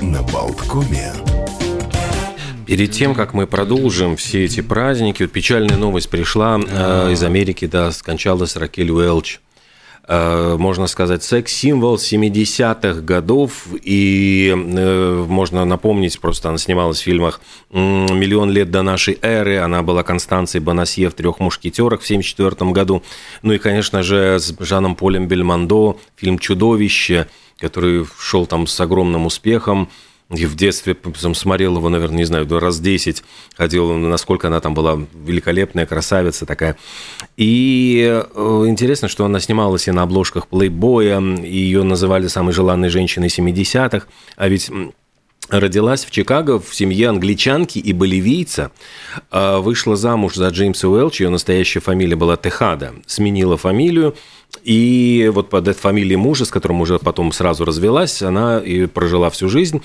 на Болткоме. Перед тем, как мы продолжим все эти праздники, вот печальная новость пришла э, из Америки, да, скончалась Ракель Уэлч. Э, можно сказать, секс-символ 70-х годов, и э, можно напомнить, просто она снималась в фильмах «Миллион лет до нашей эры», она была Констанцией Бонасье в «Трех мушкетерах» в 74 году, ну и, конечно же, с Жаном Полем Бельмондо, фильм «Чудовище», который шел там с огромным успехом, и в детстве смотрел его, наверное, не знаю, раз 10, ходил, насколько она там была великолепная, красавица такая. И э, интересно, что она снималась и на обложках плейбоя, и ее называли самой желанной женщиной 70-х, а ведь родилась в Чикаго в семье англичанки и боливийца, а вышла замуж за Джеймса Уэлча, ее настоящая фамилия была Техада, сменила фамилию, и вот под этой фамилией мужа, с которым уже потом сразу развелась, она и прожила всю жизнь.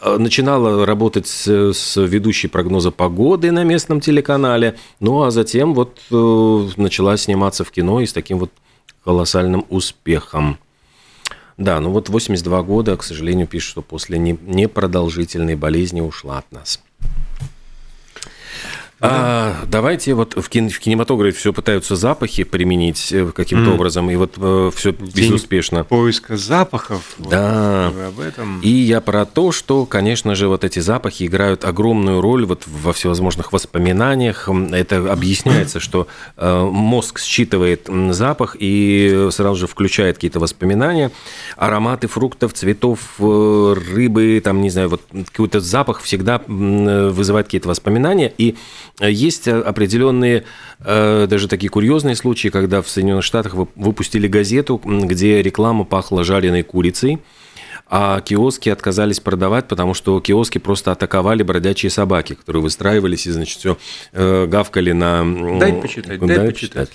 А, начинала работать с, с ведущей прогноза погоды на местном телеканале, ну а затем вот э, начала сниматься в кино и с таким вот колоссальным успехом. Да, ну вот 82 года, к сожалению, пишет, что после непродолжительной болезни ушла от нас. А, давайте вот в, кино, в кинематографе все пытаются запахи применить э, каким-то mm. образом, и вот э, все безуспешно. Поиска запахов. Да. Вот, об этом. И я про то, что, конечно же, вот эти запахи играют огромную роль вот во всевозможных воспоминаниях. Это объясняется, что э, мозг считывает запах и сразу же включает какие-то воспоминания, ароматы фруктов, цветов, э, рыбы, там не знаю, вот какой-то запах всегда вызывает какие-то воспоминания и есть определенные, э, даже такие курьезные случаи, когда в Соединенных Штатах выпустили газету, где реклама пахла жареной курицей, а киоски отказались продавать, потому что киоски просто атаковали бродячие собаки, которые выстраивались и, значит, все э, гавкали на... Дай почитать, дай, дай почитать.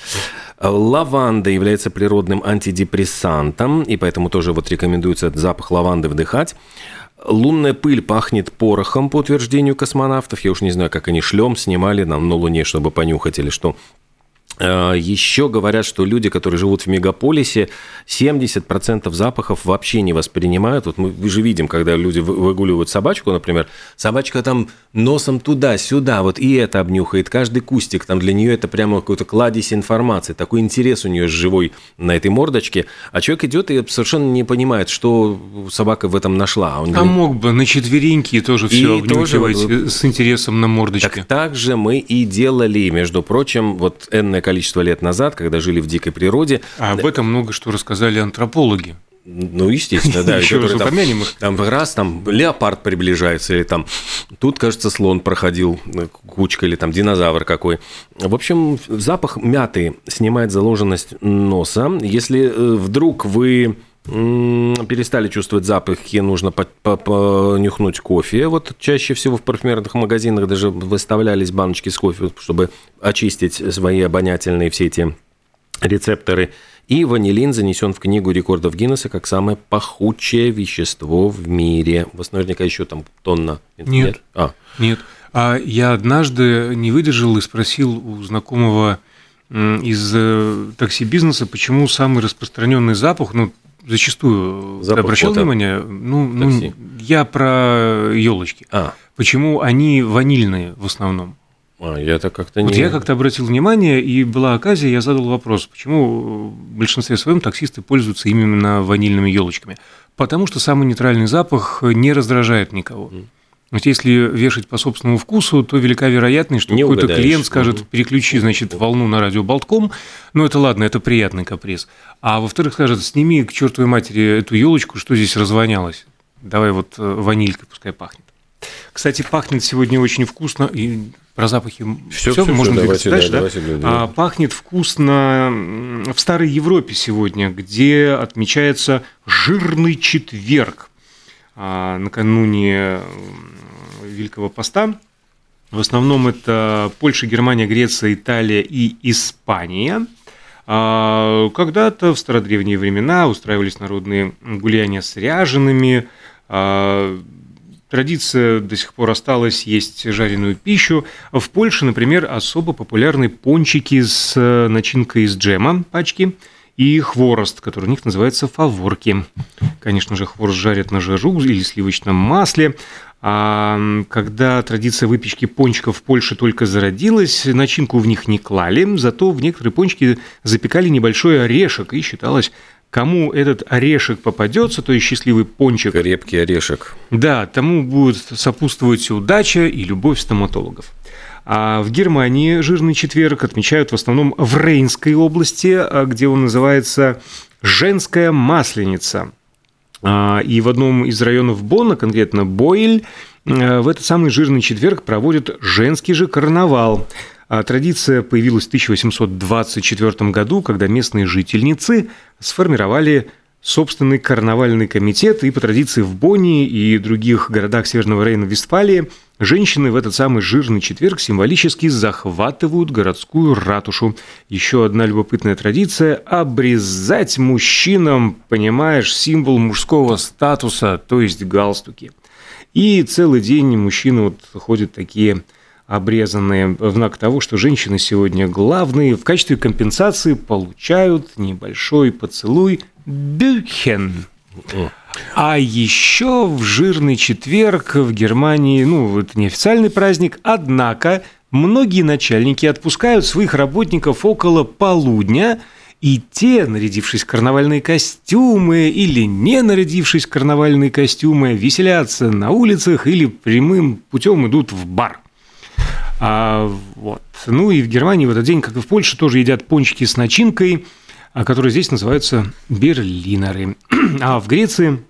Лаванда является природным антидепрессантом, и поэтому тоже вот рекомендуется этот запах лаванды вдыхать. Лунная пыль пахнет порохом, по утверждению космонавтов. Я уж не знаю, как они шлем снимали нам на Луне, чтобы понюхать или что. А, Еще говорят, что люди, которые живут в мегаполисе, 70% запахов вообще не воспринимают. Вот мы же видим, когда люди выгуливают собачку, например, собачка там носом туда-сюда, вот и это обнюхает, каждый кустик, там для нее это прямо какой-то кладезь информации, такой интерес у нее живой на этой мордочке, а человек идет и совершенно не понимает, что собака в этом нашла. А, он а мог бы на четвереньки тоже все обнюхивать тоже, с интересом на мордочке. Так, так же мы и делали, между прочим, вот энное количество лет назад, когда жили в дикой природе. А об этом много что рассказали антропологи. Ну, естественно, да. Еще раз там, их. Там раз там леопард приближается, или там тут, кажется, слон проходил, э, кучка, или там динозавр какой. В общем, запах мяты снимает заложенность носа. Если э, вдруг вы перестали чувствовать запахи, нужно понюхнуть кофе. Вот чаще всего в парфюмерных магазинах даже выставлялись баночки с кофе, чтобы очистить свои обонятельные все эти рецепторы. И ванилин занесен в книгу рекордов Гиннесса как самое пахучее вещество в мире. У вас наверняка еще там тонна. Нет. Нет. А. Нет. А я однажды не выдержал и спросил у знакомого из э, такси-бизнеса, почему самый распространенный запах, ну, зачастую Запах обращал внимание, ну, ну, я про елочки. А. Почему они ванильные в основном? А, я так как-то не... Вот я как-то обратил внимание, и была оказия, я задал вопрос, почему в большинстве своем таксисты пользуются именно ванильными елочками. Потому что самый нейтральный запах не раздражает никого. Mm. Вот если вешать по собственному вкусу, то велика вероятность, что какой-то клиент скажет, переключи, значит, волну на радио Болтком. Ну, это ладно, это приятный каприз. А во-вторых, скажет, сними к чертовой матери эту елочку, что здесь развонялось. Давай вот э, ванилькой пускай пахнет. Кстати, пахнет сегодня очень вкусно. И про запахи все, все, все можно все, давайте, дальше, да, да? Давайте, а, пахнет вкусно в Старой Европе сегодня, где отмечается жирный четверг. А, накануне Великого Поста. В основном это Польша, Германия, Греция, Италия и Испания. А, когда-то в стародревние времена устраивались народные гуляния с ряжеными. А, традиция до сих пор осталась есть жареную пищу. В Польше, например, особо популярны пончики с начинкой из джема, пачки, и хворост, который у них называется фаворки. Конечно же, хворост жарят на жару или сливочном масле. А когда традиция выпечки пончиков в Польше только зародилась, начинку в них не клали, зато в некоторые пончики запекали небольшой орешек, и считалось, кому этот орешек попадется, то есть счастливый пончик. Крепкий орешек. Да, тому будет сопутствовать удача и любовь стоматологов. А в Германии жирный четверг отмечают в основном в Рейнской области, а, где он называется «женская масленица». А, и в одном из районов Бонна, конкретно Бойль, в этот самый жирный четверг проводят женский же карнавал. А традиция появилась в 1824 году, когда местные жительницы сформировали собственный карнавальный комитет, и по традиции в Бонне и других городах Северного Рейна-Вестфалии женщины в этот самый жирный четверг символически захватывают городскую ратушу. Еще одна любопытная традиция – обрезать мужчинам, понимаешь, символ мужского статуса, то есть галстуки. И целый день мужчины вот ходят такие обрезанные в знак того, что женщины сегодня главные, в качестве компенсации получают небольшой поцелуй Бюхен. А еще в жирный четверг в Германии, ну, это не официальный праздник, однако многие начальники отпускают своих работников около полудня, и те, нарядившись в карнавальные костюмы или не нарядившись в карнавальные костюмы, веселятся на улицах или прямым путем идут в бар. А, вот. Ну и в Германии в этот день, как и в Польше, тоже едят пончики с начинкой, которые здесь называются берлинеры. А в Греции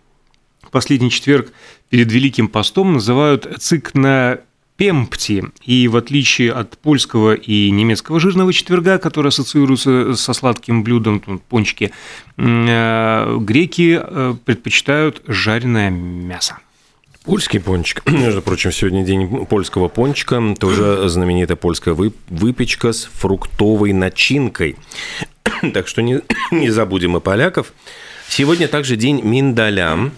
последний четверг перед Великим постом называют цикна пемпти. И в отличие от польского и немецкого жирного четверга, который ассоциируется со сладким блюдом, пончики, э, греки э, предпочитают жареное мясо. Польский пончик. Между прочим, сегодня день польского пончика. Тоже знаменитая польская выпечка с фруктовой начинкой. Так что не, не забудем и поляков. Сегодня также день миндаля.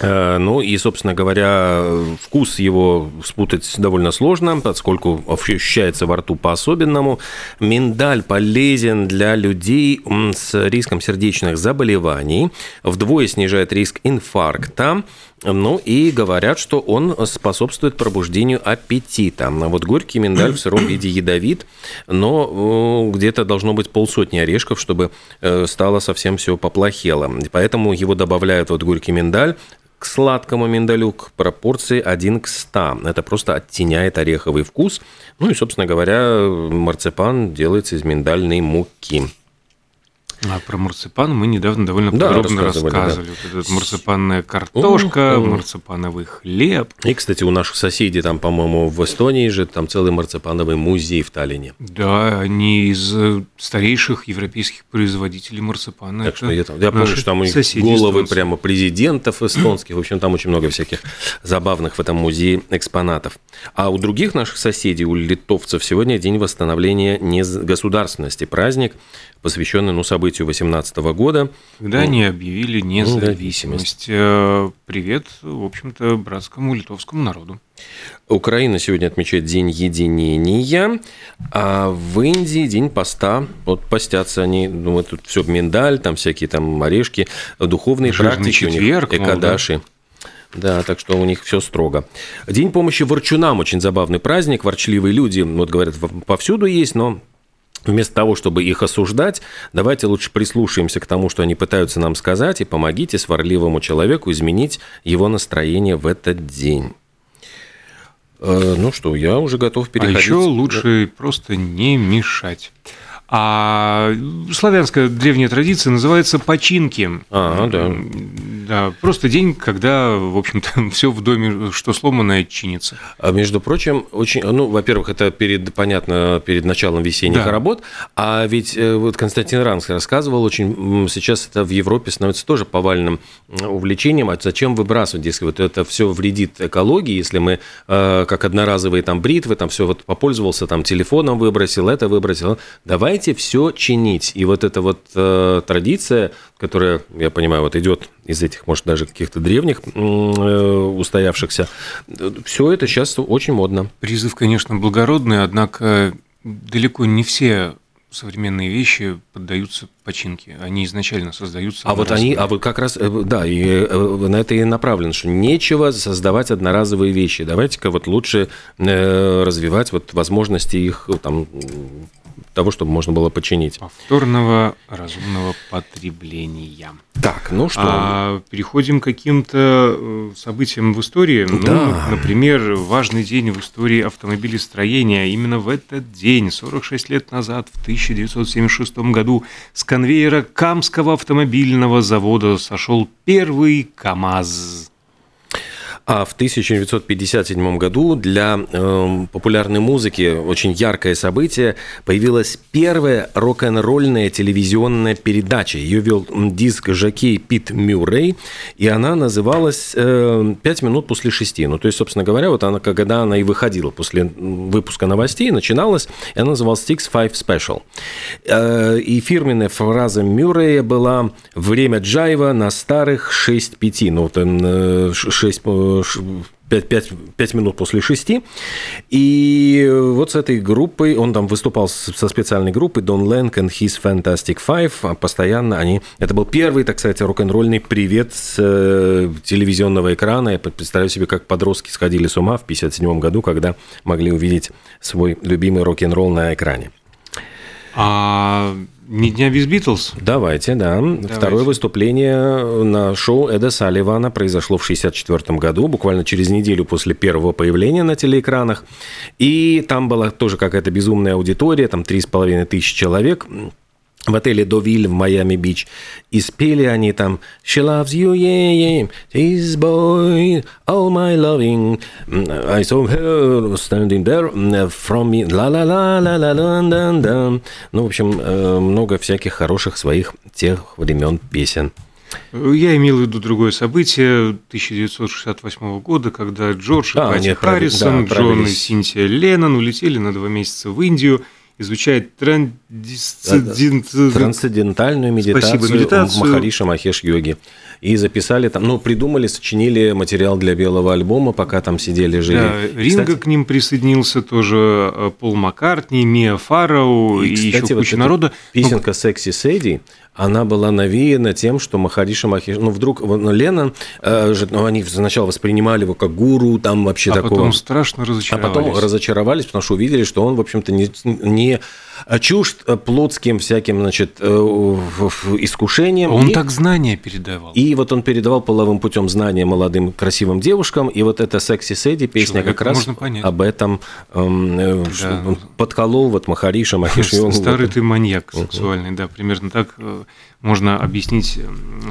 Э, ну и, собственно говоря, вкус его спутать довольно сложно, поскольку ощущается во рту по-особенному. Миндаль полезен для людей с риском сердечных заболеваний, вдвое снижает риск инфаркта, ну и говорят, что он способствует пробуждению аппетита. Вот горький миндаль в сыром виде ядовит, но э, где-то должно быть полсотни орешков, чтобы э, стало совсем все поплохело. Поэтому его добавляют вот горький миндаль к сладкому миндалю к пропорции 1 к 100. Это просто оттеняет ореховый вкус. Ну и, собственно говоря, марципан делается из миндальной муки. А про марципан мы недавно довольно да, подробно рассказывали. рассказывали. Да. Вот эта марципанная картошка, угу. марципановый хлеб. И, кстати, у наших соседей там, по-моему, в Эстонии же там целый марципановый музей в Таллине. Да, они из э, старейших европейских производителей марципана. Так что я, там, я помню, что там у них головы эстонцы. прямо президентов эстонских. В общем, там очень много всяких забавных в этом музее экспонатов. А у других наших соседей, у литовцев, сегодня день восстановления государственности, праздник посвященный ну, событию 18 года. Когда ну, они объявили независимость. Э, привет, в общем-то, братскому литовскому народу. Украина сегодня отмечает День единения, а в Индии День поста. Вот постятся они, ну, вот тут все миндаль, там всякие там орешки, духовные Жирный практики четверг, у них, экадаши. Ну, да. Да, так что у них все строго. День помощи ворчунам очень забавный праздник. Ворчливые люди, вот говорят, повсюду есть, но Вместо того, чтобы их осуждать, давайте лучше прислушаемся к тому, что они пытаются нам сказать, и помогите сварливому человеку изменить его настроение в этот день. Э, ну что, я уже готов переходить. А еще лучше просто не мешать. А славянская древняя традиция называется починки. А, да. Да, просто день, когда, в общем-то, все в доме, что сломанное, чинится. А между прочим, очень, ну, во-первых, это перед, понятно, перед началом весенних да. работ, а ведь э, вот Константин Ранс рассказывал, очень сейчас это в Европе становится тоже повальным увлечением, а зачем выбрасывать, если вот это все вредит экологии, если мы э, как одноразовые там бритвы, там все вот попользовался, там телефоном выбросил, это выбросил, давайте давайте все чинить. И вот эта вот э, традиция, которая, я понимаю, вот идет из этих, может, даже каких-то древних э, устоявшихся, все это сейчас очень модно. Призыв, конечно, благородный, однако далеко не все современные вещи поддаются починке. Они изначально создаются. А вот они, а вот как раз, э, да, и э, на это и направлено, что нечего создавать одноразовые вещи. Давайте-ка вот лучше развивать вот возможности их там того, чтобы можно было починить. Повторного разумного потребления. Так, ну что? А, переходим к каким-то событиям в истории. Ну, да. Ну, например, важный день в истории автомобилестроения. Именно в этот день, 46 лет назад, в 1976 году, с конвейера Камского автомобильного завода сошел первый КАМАЗ. А в 1957 году для э, популярной музыки очень яркое событие появилась первая рок-н-ролльная телевизионная передача. Ее вел диск-жокей Пит Мюррей, и она называлась э, «Пять минут после шести». Ну, то есть, собственно говоря, вот она, когда она и выходила после выпуска новостей, начиналась, и она называлась Six Five Special. Э, и фирменная фраза Мюррея была «Время джайва на старых 6-5». Ну, вот 6 5, 5, 5 минут после 6. И вот с этой группой, он там выступал со специальной группой Don Lang and His Fantastic Five. А постоянно они... Это был первый, так сказать, рок-н-ролльный привет с э, телевизионного экрана. Я представляю себе, как подростки сходили с ума в 1957 году, когда могли увидеть свой любимый рок-н-ролл на экране. А не дня без Битлз? Давайте, да. Давайте. Второе выступление на шоу Эда Салливана произошло в 1964 году, буквально через неделю после первого появления на телеэкранах. И там была тоже какая-то безумная аудитория, там 3,5 тысячи человек в отеле Довиль в Майами-Бич. И спели они там «She loves you, yeah, yeah, this boy, all my loving, I saw her standing there from me, la-la-la-la-la-la-la-la». Ну, в общем, много всяких хороших своих тех времен песен. Я имел в виду другое событие 1968 года, когда Джордж и а, Пати Харрисон, да, Джон и Синтия Леннон улетели на два месяца в Индию – трансцендентальную медитацию, Спасибо, медитацию. Махариша Махеш йоги. И записали там, ну, придумали, сочинили материал для белого альбома, пока там сидели, жили. Да, Ринга кстати, к ним присоединился тоже, э, Пол Маккартни, Мия Фарроу и, и кстати, еще куча вот народа. Песенка «Секси Сэдди», она была навеяна тем, что Махариша Махиш... Ну, вдруг ну, Леннон, э, ну, они сначала воспринимали его как гуру, там вообще а такого... А потом страшно разочаровались. А потом разочаровались, потому что увидели, что он, в общем-то, не, не чужд плотским всяким, значит, э, искушением. Он и, так знания передавал. И вот он передавал половым путем знания молодым красивым девушкам, и вот эта «Секси Сэдди» песня Человек как раз об этом эм, э, да. подколол вот Махариша, Махиш Старый ты маньяк сексуальный, да, примерно так э, можно объяснить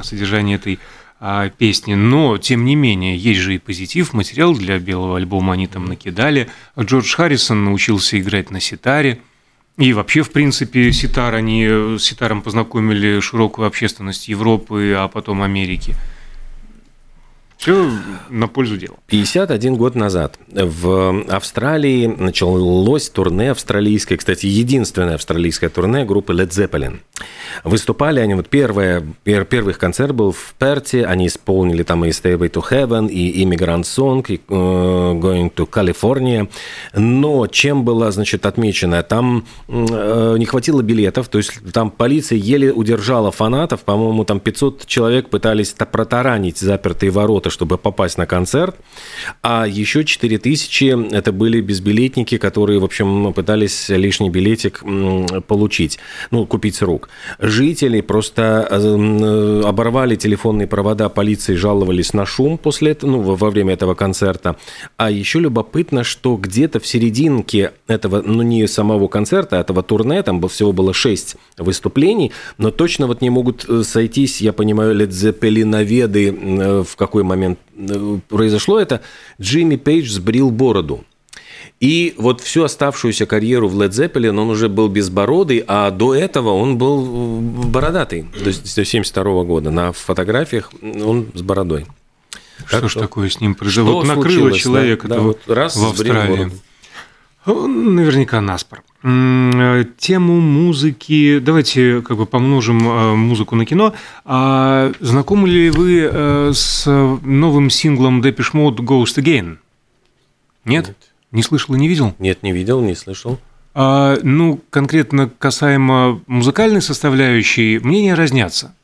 содержание этой а, песни, но тем не менее есть же и позитив, материал для белого альбома они там накидали. Джордж Харрисон научился играть на ситаре, и вообще, в принципе, ситар, они с ситаром познакомили широкую общественность Европы, а потом Америки. Все на пользу дела. 51 год назад в Австралии началось турне австралийское, кстати, единственное австралийское турне группы Led Zeppelin. Выступали они, вот первое, пер, первый концерт был в Перте, они исполнили там и Stairway to Heaven, и Immigrant Song, и uh, Going to California. Но чем было, значит, отмечено, там uh, не хватило билетов, то есть там полиция еле удержала фанатов, по-моему, там 500 человек пытались протаранить запертые ворота, чтобы попасть на концерт, а еще 4000 это были безбилетники, которые, в общем, пытались лишний билетик получить, ну, купить с рук. Жители просто э, оборвали телефонные провода полиции, жаловались на шум после этого, ну, во время этого концерта. А еще любопытно, что где-то в серединке этого, ну, не самого концерта, а этого турне, там всего было 6 выступлений, но точно вот не могут э, сойтись, я понимаю, ледзепелиноведы э, в какой момент произошло это, Джимми Пейдж сбрил бороду. И вот всю оставшуюся карьеру в Led Zeppelin он уже был безбородый, а до этого он был бородатый, то есть с 72 года. На фотографиях он с бородой. Что так ж такое с ним произошло? Вот накрыло человека да, да, вот раз в Австралии. Наверняка наспор. Э, тему музыки, давайте как бы помножим э, музыку на кино. А знакомы ли вы э, с новым синглом Depeche Mode Ghost Again? Нет? Нет. Не слышал и не видел? Нет, не видел, не слышал. А, ну, конкретно касаемо музыкальной составляющей, мнения разнятся.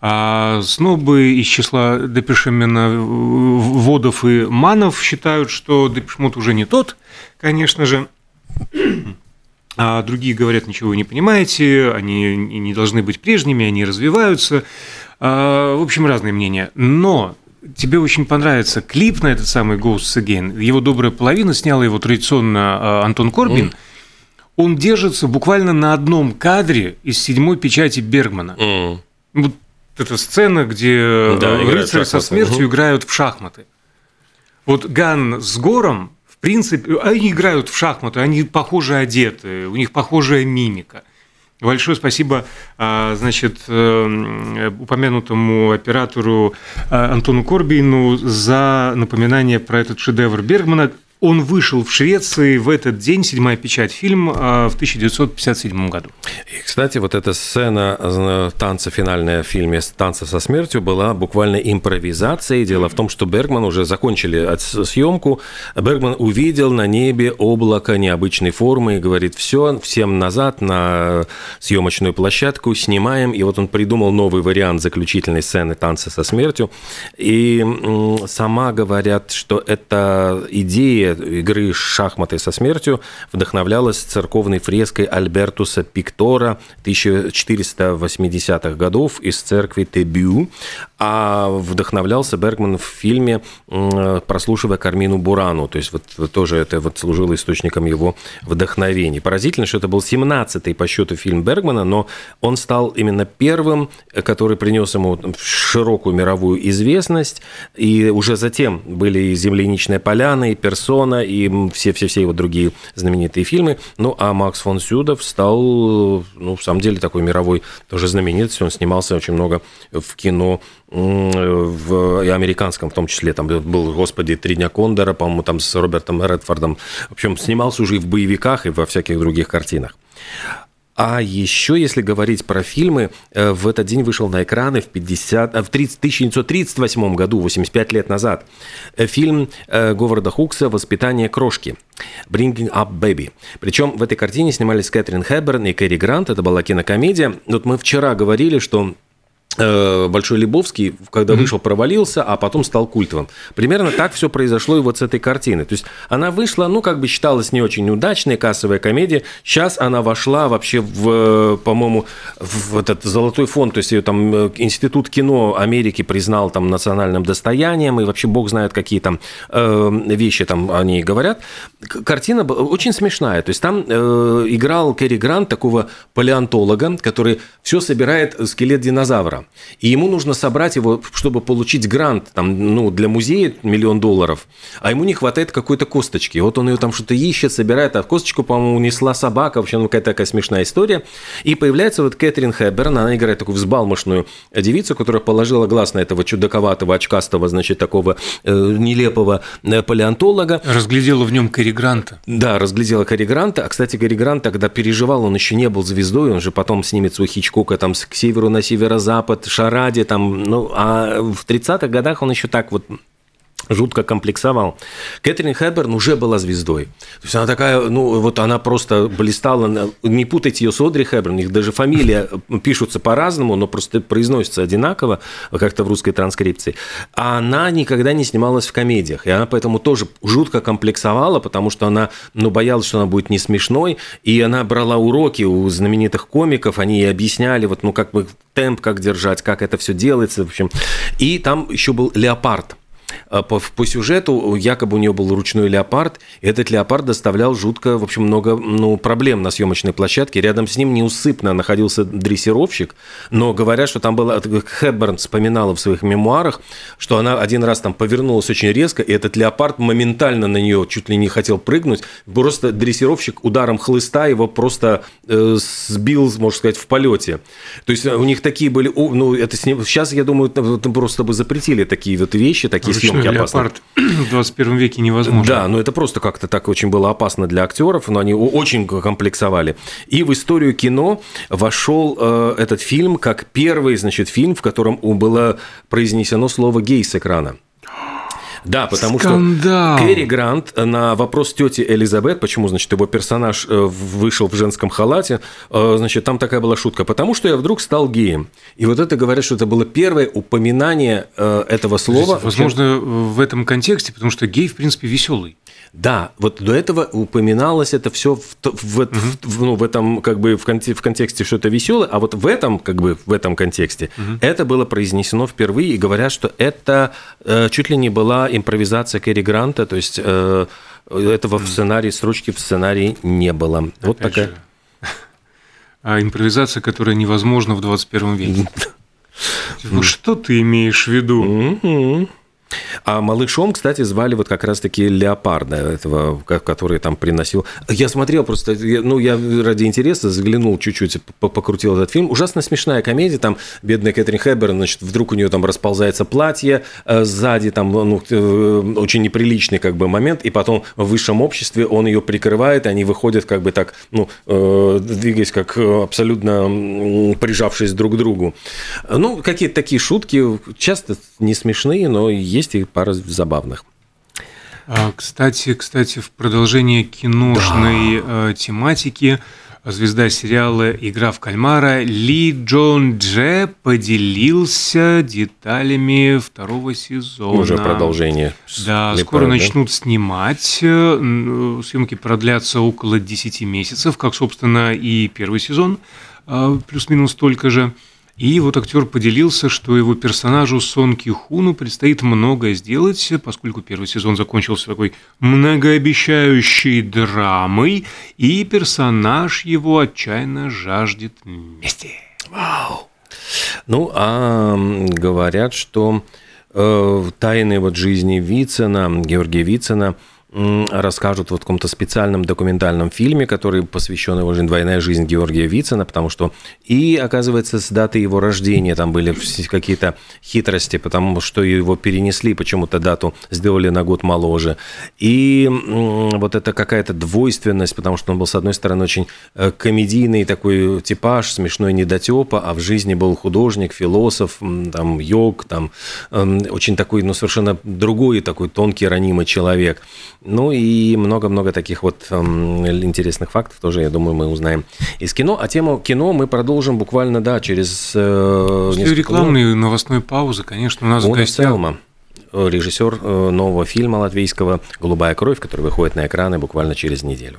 А снобы из числа Депешемена Водов и Манов считают, что Депешмот уже не тот, конечно же. А другие говорят, ничего вы не понимаете, они не должны быть прежними, они развиваются. А, в общем, разные мнения. Но тебе очень понравится клип на этот самый Ghosts Again. Его добрая половина сняла его традиционно а, Антон Корбин. Mm. Он держится буквально на одном кадре из седьмой печати Бергмана. Mm. Вот эта сцена, где да, рыцари со смертью угу. играют в шахматы. Вот Ган с Гором, в принципе, они играют в шахматы, они похоже одеты, у них похожая мимика. Большое спасибо, а, значит, э, упомянутому оператору а, Антону Корбину за напоминание про этот шедевр Бергмана. Он вышел в Швеции в этот день, седьмая печать, фильм а, в 1957 году. И, кстати, вот эта сцена э, танца финальная в фильме «Танца со смертью» была буквально импровизацией. Дело в том, что Бергман уже закончили съемку. Бергман увидел на небе облако необычной формы и говорит, все, всем назад на съемочную площадку, снимаем. И вот он придумал новый вариант заключительной сцены «Танца со смертью». И сама говорят, что эта идея игры «Шахматы со смертью» вдохновлялась церковной фреской Альбертуса Пиктора 1480-х годов из церкви Тебю, а вдохновлялся Бергман в фильме, прослушивая Кармину Бурану, то есть вот тоже это вот служило источником его вдохновений. Поразительно, что это был 17-й по счету фильм Бергмана, но он стал именно первым, который принес ему широкую мировую известность, и уже затем были и «Земляничная поляна», и «Персона», Бессона и все-все-все его другие знаменитые фильмы. Ну, а Макс фон Сюдов стал, ну, в самом деле, такой мировой тоже знаменитостью. Он снимался очень много в кино, в и американском в том числе. Там был, господи, «Три дня Кондора», по-моему, там с Робертом Редфордом. В общем, снимался уже и в боевиках, и во всяких других картинах. А еще, если говорить про фильмы, э, в этот день вышел на экраны в, 50, э, в 30, 1938 году, 85 лет назад, э, фильм Говарда Хукса «Воспитание крошки». Bringing Up Baby. Причем в этой картине снимались Кэтрин Хэбберн и Кэрри Грант. Это была кинокомедия. Вот мы вчера говорили, что Большой Лебовский, когда mm-hmm. вышел, провалился, а потом стал культовым. Примерно так все произошло и вот с этой картиной. То есть она вышла, ну, как бы считалась не очень удачной, кассовая комедия. Сейчас она вошла вообще в, по-моему, в этот золотой фонд. То есть ее там э, Институт кино Америки признал там национальным достоянием, и вообще бог знает, какие там э, вещи там они говорят. Картина очень смешная. То есть там э, играл Кэрри Грант, такого палеонтолога, который все собирает скелет динозавра. И ему нужно собрать его, чтобы получить грант там, ну, для музея миллион долларов, а ему не хватает какой-то косточки. Вот он ее там что-то ищет, собирает, а косточку, по-моему, унесла собака. В общем, ну, какая-то такая смешная история. И появляется вот Кэтрин Хэбберн, она играет такую взбалмошную девицу, которая положила глаз на этого чудаковатого, очкастого, значит, такого э, нелепого э, палеонтолога. Разглядела в нем Кэрри Гранта. Да, разглядела Кэрри Гранта. А, кстати, Кэрри Грант тогда переживал, он еще не был звездой, он же потом снимется у Хичкока там к северу на северо-запад, Запад, Шараде, там, ну, а в 30-х годах он еще так вот жутко комплексовал. Кэтрин Хэбберн уже была звездой. То есть она такая, ну вот она просто блистала. Не путайте ее с Одри Хэбберн, у них даже фамилия пишутся по-разному, но просто произносится одинаково, как-то в русской транскрипции. А она никогда не снималась в комедиях, и она поэтому тоже жутко комплексовала, потому что она, ну, боялась, что она будет не смешной, и она брала уроки у знаменитых комиков, они ей объясняли, вот, ну, как бы темп, как держать, как это все делается, в общем. И там еще был леопард, по, по сюжету якобы у нее был ручной леопард, и этот леопард доставлял жутко, в общем, много ну, проблем на съемочной площадке. Рядом с ним неусыпно находился дрессировщик, но говорят, что там было... Хэбберн вспоминала в своих мемуарах, что она один раз там повернулась очень резко, и этот леопард моментально на нее чуть ли не хотел прыгнуть. Просто дрессировщик ударом хлыста его просто э, сбил, можно сказать, в полете. То есть у них такие были... Ну, это сейчас, я думаю, просто бы запретили такие вот вещи, такие съемки. Леопард в 21 веке невозможно. Да, но это просто как-то так очень было опасно для актеров, но они очень комплексовали. И в историю кино вошел э, этот фильм как первый, значит, фильм, в котором было произнесено слово «гей» с экрана. Да, потому Скандал. что Кэрри Грант на вопрос тети Элизабет, почему, значит, его персонаж э, вышел в женском халате, э, значит, там такая была шутка, потому что я вдруг стал геем. И вот это говорят, что это было первое упоминание э, этого слова. Возможно, в этом контексте, потому что гей, в принципе, веселый. Да, вот до этого упоминалось это все в, в, угу. в, ну, в этом как бы в, конте, в контексте, что это веселое, а вот в этом как бы в этом контексте угу. это было произнесено впервые и говорят, что это э, чуть ли не была импровизация Кэрри Гранта, то есть э, этого в сценарии строчки в сценарии не было. Вот Опять такая. Же. А импровизация, которая невозможна в 21 веке. Ну что ты имеешь в виду? А малышом, кстати, звали вот как раз-таки Леопарда, этого, который там приносил. Я смотрел просто, ну, я ради интереса заглянул чуть-чуть, покрутил этот фильм. Ужасно смешная комедия, там бедная Кэтрин Хэбберн, значит, вдруг у нее там расползается платье, э, сзади там ну, э, очень неприличный как бы момент, и потом в высшем обществе он ее прикрывает, и они выходят как бы так, ну, э, двигаясь как абсолютно прижавшись друг к другу. Ну, какие-то такие шутки, часто не смешные, но есть и пара забавных. А, кстати, кстати, в продолжение киношной да. Э, тематики звезда сериала «Игра в кальмара» Ли Джон Дже поделился деталями второго сезона. Уже продолжение. Да, Лепар, скоро да? начнут снимать. Э, съемки продлятся около 10 месяцев, как, собственно, и первый сезон, э, плюс-минус столько же. И вот актер поделился, что его персонажу Сон Ки Хуну предстоит многое сделать, поскольку первый сезон закончился такой многообещающей драмой, и персонаж его отчаянно жаждет мести. Вау! Ну, а говорят, что э, тайны вот жизни Вицина, Георгия Вицина – расскажут в каком-то специальном документальном фильме, который посвящен его жизни, двойная жизнь Георгия Вицина, потому что и, оказывается, с даты его рождения там были какие-то хитрости, потому что его перенесли, почему-то дату сделали на год моложе. И вот это какая-то двойственность, потому что он был, с одной стороны, очень э, комедийный такой типаж, смешной недотепа, а в жизни был художник, философ, там, йог, там, эм, очень такой, ну, совершенно другой такой тонкий, ранимый человек. Ну и много-много таких вот эм, интересных фактов тоже, я думаю, мы узнаем из кино. А тему кино мы продолжим буквально, да, через э, После рекламной минут. новостной паузы, конечно, у нас Уна в гостях... Селма, режиссер э, нового фильма латвийского «Голубая кровь», который выходит на экраны буквально через неделю.